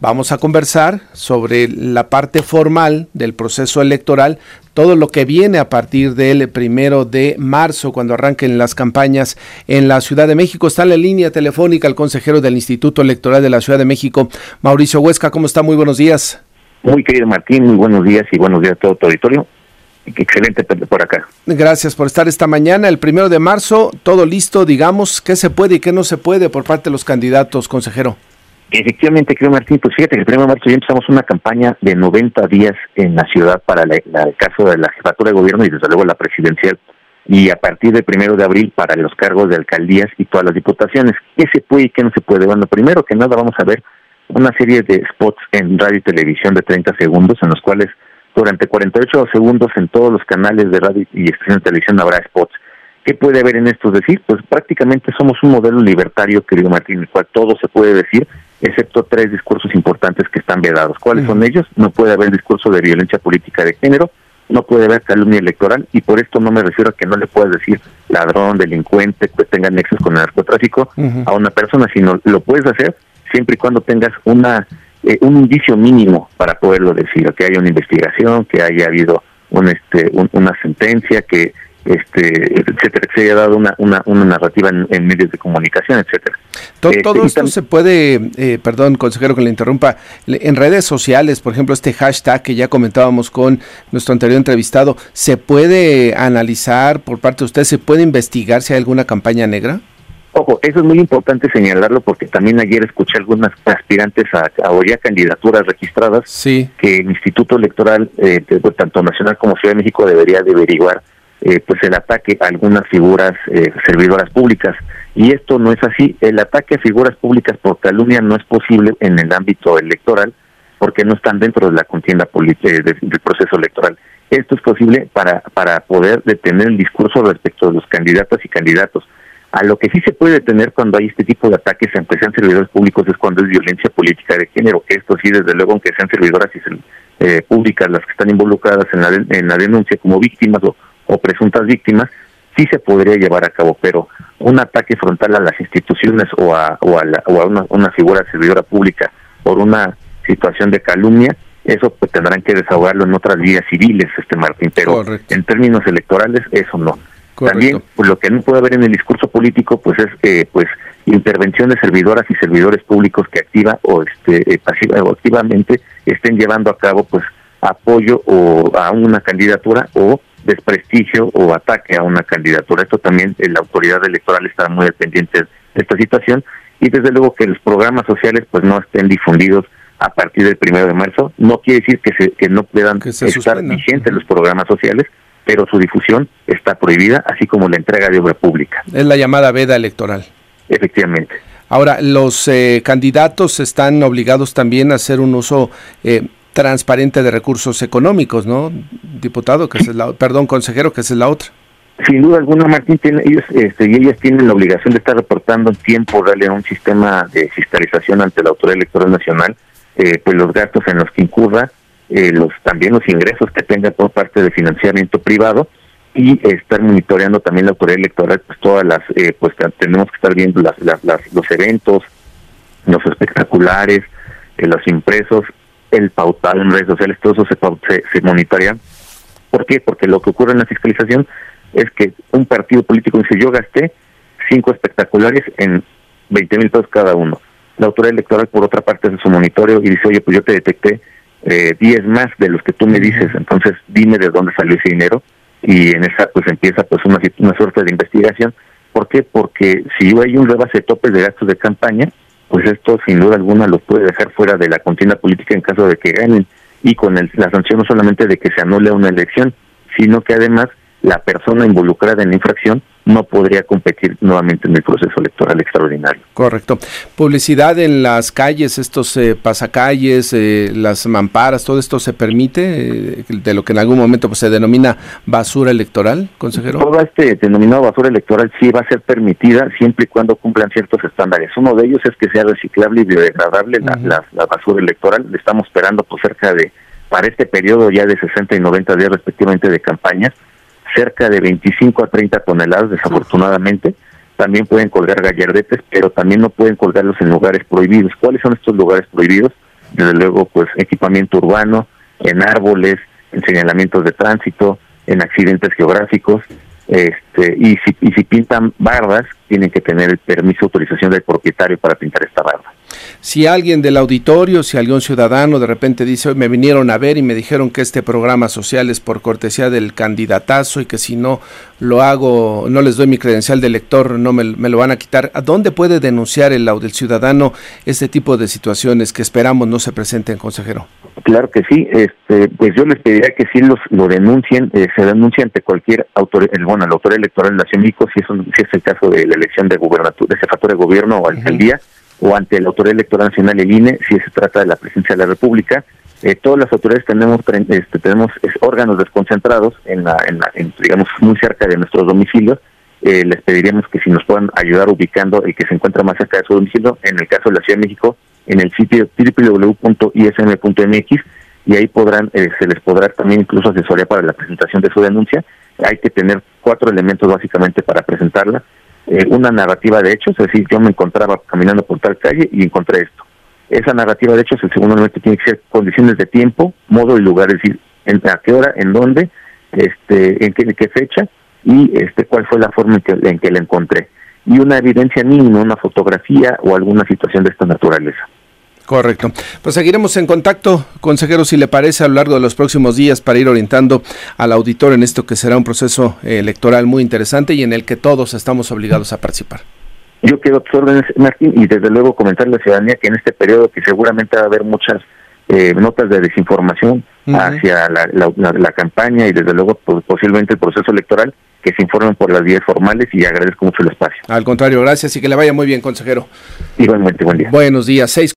Vamos a conversar sobre la parte formal del proceso electoral, todo lo que viene a partir del primero de marzo, cuando arranquen las campañas en la Ciudad de México. Está en la línea telefónica el consejero del Instituto Electoral de la Ciudad de México, Mauricio Huesca. ¿Cómo está? Muy buenos días. Muy querido Martín, muy buenos días y buenos días a todo tu auditorio. Excelente por acá. Gracias por estar esta mañana. El primero de marzo, todo listo, digamos, qué se puede y qué no se puede por parte de los candidatos, consejero. Efectivamente, creo Martín, pues fíjate que el 1 de marzo ya empezamos una campaña de 90 días en la ciudad para el caso de la jefatura de gobierno y desde luego la presidencial y a partir del primero de abril para los cargos de alcaldías y todas las diputaciones. ¿Qué se puede y qué no se puede? Bueno, primero que nada vamos a ver una serie de spots en radio y televisión de 30 segundos en los cuales durante 48 segundos en todos los canales de radio y estación de televisión habrá spots. ¿Qué puede haber en esto? decir, pues prácticamente somos un modelo libertario, querido Martín, en el cual todo se puede decir, excepto tres discursos importantes que están vedados. ¿Cuáles son ellos? No puede haber discurso de violencia política de género, no puede haber calumnia electoral, y por esto no me refiero a que no le puedas decir ladrón, delincuente, que tenga nexos con el narcotráfico a una persona, sino lo puedes hacer siempre y cuando tengas una eh, un indicio mínimo para poderlo decir, que haya una investigación, que haya habido un, este, una sentencia, que este, etcétera, que se haya dado una, una, una narrativa en, medios de comunicación, etcétera. Todo, este, esto se puede, eh, perdón, consejero que le interrumpa, en redes sociales, por ejemplo, este hashtag que ya comentábamos con nuestro anterior entrevistado, ¿se puede analizar por parte de usted, se puede investigar si hay alguna campaña negra? Ojo, eso es muy importante señalarlo porque también ayer escuché algunas aspirantes a, a ya candidaturas registradas sí. que el Instituto Electoral, eh, tanto nacional como Ciudad de México, debería de averiguar eh, pues el ataque a algunas figuras eh, servidoras públicas. Y esto no es así. El ataque a figuras públicas por calumnia no es posible en el ámbito electoral porque no están dentro de la contienda eh, del proceso electoral. Esto es posible para, para poder detener el discurso respecto de los candidatos y candidatos. A lo que sí se puede detener cuando hay este tipo de ataques, aunque sean servidores públicos, es cuando es violencia política de género. Esto sí, desde luego, aunque sean servidoras y eh, públicas las que están involucradas en la, en la denuncia como víctimas o, o presuntas víctimas, sí se podría llevar a cabo, pero un ataque frontal a las instituciones o a, o a, o a una, una, figura servidora pública por una situación de calumnia, eso pues tendrán que desahogarlo en otras vías civiles, este Martín, pero en términos electorales eso no. También pues, lo que no puede haber en el discurso político pues es que pues intervención de servidoras y servidores públicos que activa o este eh, pasiva o activamente estén llevando a cabo pues apoyo o a una candidatura o desprestigio o ataque a una candidatura. Esto también eh, la autoridad electoral está muy pendiente de esta situación y desde luego que los programas sociales pues no estén difundidos a partir del primero de marzo. No quiere decir que, se, que no puedan estar vigentes los programas sociales, pero su difusión está prohibida, así como la entrega de obra pública. Es la llamada veda electoral. Efectivamente. Ahora, los eh, candidatos están obligados también a hacer un uso eh, transparente de recursos económicos, ¿no, diputado? Que es la, perdón, consejero, que es la otra. Sin duda alguna, Martín, tiene, ellos este, y ellas tienen la obligación de estar reportando en tiempo, darle un sistema de fiscalización ante la Autoridad Electoral Nacional, eh, pues los gastos en los que incurra, eh, los también los ingresos que tenga por parte de financiamiento privado y estar monitoreando también la autoridad electoral pues todas las eh, pues tenemos que estar viendo las, las, los eventos los espectaculares eh, los impresos el pautal en redes sociales, todo eso se, se, monitorea. ¿Por qué? Porque lo que ocurre en la fiscalización es que un partido político dice yo gasté cinco espectaculares en 20 mil pesos cada uno. La autoridad electoral, por otra parte, hace su monitoreo y dice, oye, pues yo te detecté eh, 10 más de los que tú me dices, entonces dime de dónde salió ese dinero y en esa pues empieza pues una, una suerte de investigación. ¿Por qué? Porque si hay un rebase de topes de gastos de campaña, pues esto sin duda alguna los puede dejar fuera de la contienda política en caso de que ganen. Y con la sanción no solamente de que se anule una elección, sino que además la persona involucrada en la infracción no podría competir nuevamente en el proceso electoral extraordinario. Correcto. Publicidad en las calles, estos eh, pasacalles, eh, las mamparas, todo esto se permite eh, de lo que en algún momento pues, se denomina basura electoral, consejero. Todo este denominado basura electoral sí va a ser permitida siempre y cuando cumplan ciertos estándares. Uno de ellos es que sea reciclable y biodegradable la, la, basura electoral. Le estamos esperando por cerca de para este periodo ya de 60 y 90 días respectivamente de campañas cerca de 25 a 30 toneladas, desafortunadamente. También pueden colgar gallardetes, pero también no pueden colgarlos en lugares prohibidos. ¿Cuáles son estos lugares prohibidos? desde luego, pues equipamiento urbano, en árboles, en señalamientos de tránsito, en accidentes geográficos, este, y si, y si pintan bardas, tienen que tener el permiso autorización del propietario para pintar esta barda. Si alguien del auditorio, si algún ciudadano de repente dice, me vinieron a ver y me dijeron que este programa social es por cortesía del candidatazo y que si no lo hago, no les doy mi credencial de lector, no me, lo van a quitar, ¿a dónde puede denunciar el, el ciudadano este tipo de situaciones que esperamos no se presenten, consejero? Claro que sí, este, pues yo les pediría que sí los, lo denuncien, eh, se denuncia ante cualquier autor, el, bueno, el autor electoral de Nación México, si es, si es el caso de la elección de gubernatura, de jefatura de gobierno o alcaldía, o ante la Autoridad Electoral Nacional, el INE, si se trata de la presidencia de la República. Eh, todas las autoridades tenemos este, tenemos órganos desconcentrados en la, en digamos muy cerca de nuestros domicilios. Eh, les pediríamos que si nos puedan ayudar ubicando el que se encuentra más cerca de su domicilio, en el caso de la Ciudad de México, en el sitio www.ism.mx y ahí podrán eh, se les podrá también incluso asesoría para la presentación de su denuncia. Hay que tener cuatro elementos básicamente para presentarla eh, una narrativa de hechos, es decir, yo me encontraba caminando por tal calle y encontré esto. Esa narrativa de hechos, el segundo elemento tiene que ser condiciones de tiempo, modo y lugar, es decir, en, a qué hora, en dónde, este, en qué, fecha y este, cuál fue la forma en que, en que la encontré. Y una evidencia mínima, una fotografía o alguna situación de esta naturaleza. Correcto. Pues seguiremos en contacto, consejero, si le parece, a lo largo de los próximos días para ir orientando al auditor en esto que será un proceso electoral muy interesante y en el que todos estamos obligados a participar. Yo quiero tus órdenes, Martín, y desde luego comentarle a la ciudadanía que en este periodo que seguramente va a haber muchas eh, notas de desinformación hacia la, campaña y desde luego pues, posiblemente el proceso electoral, que se informen por las vías formales y agradezco mucho el espacio. Al contrario, gracias y que le vaya muy bien, consejero. Igualmente, buen día. Buenos días, seis.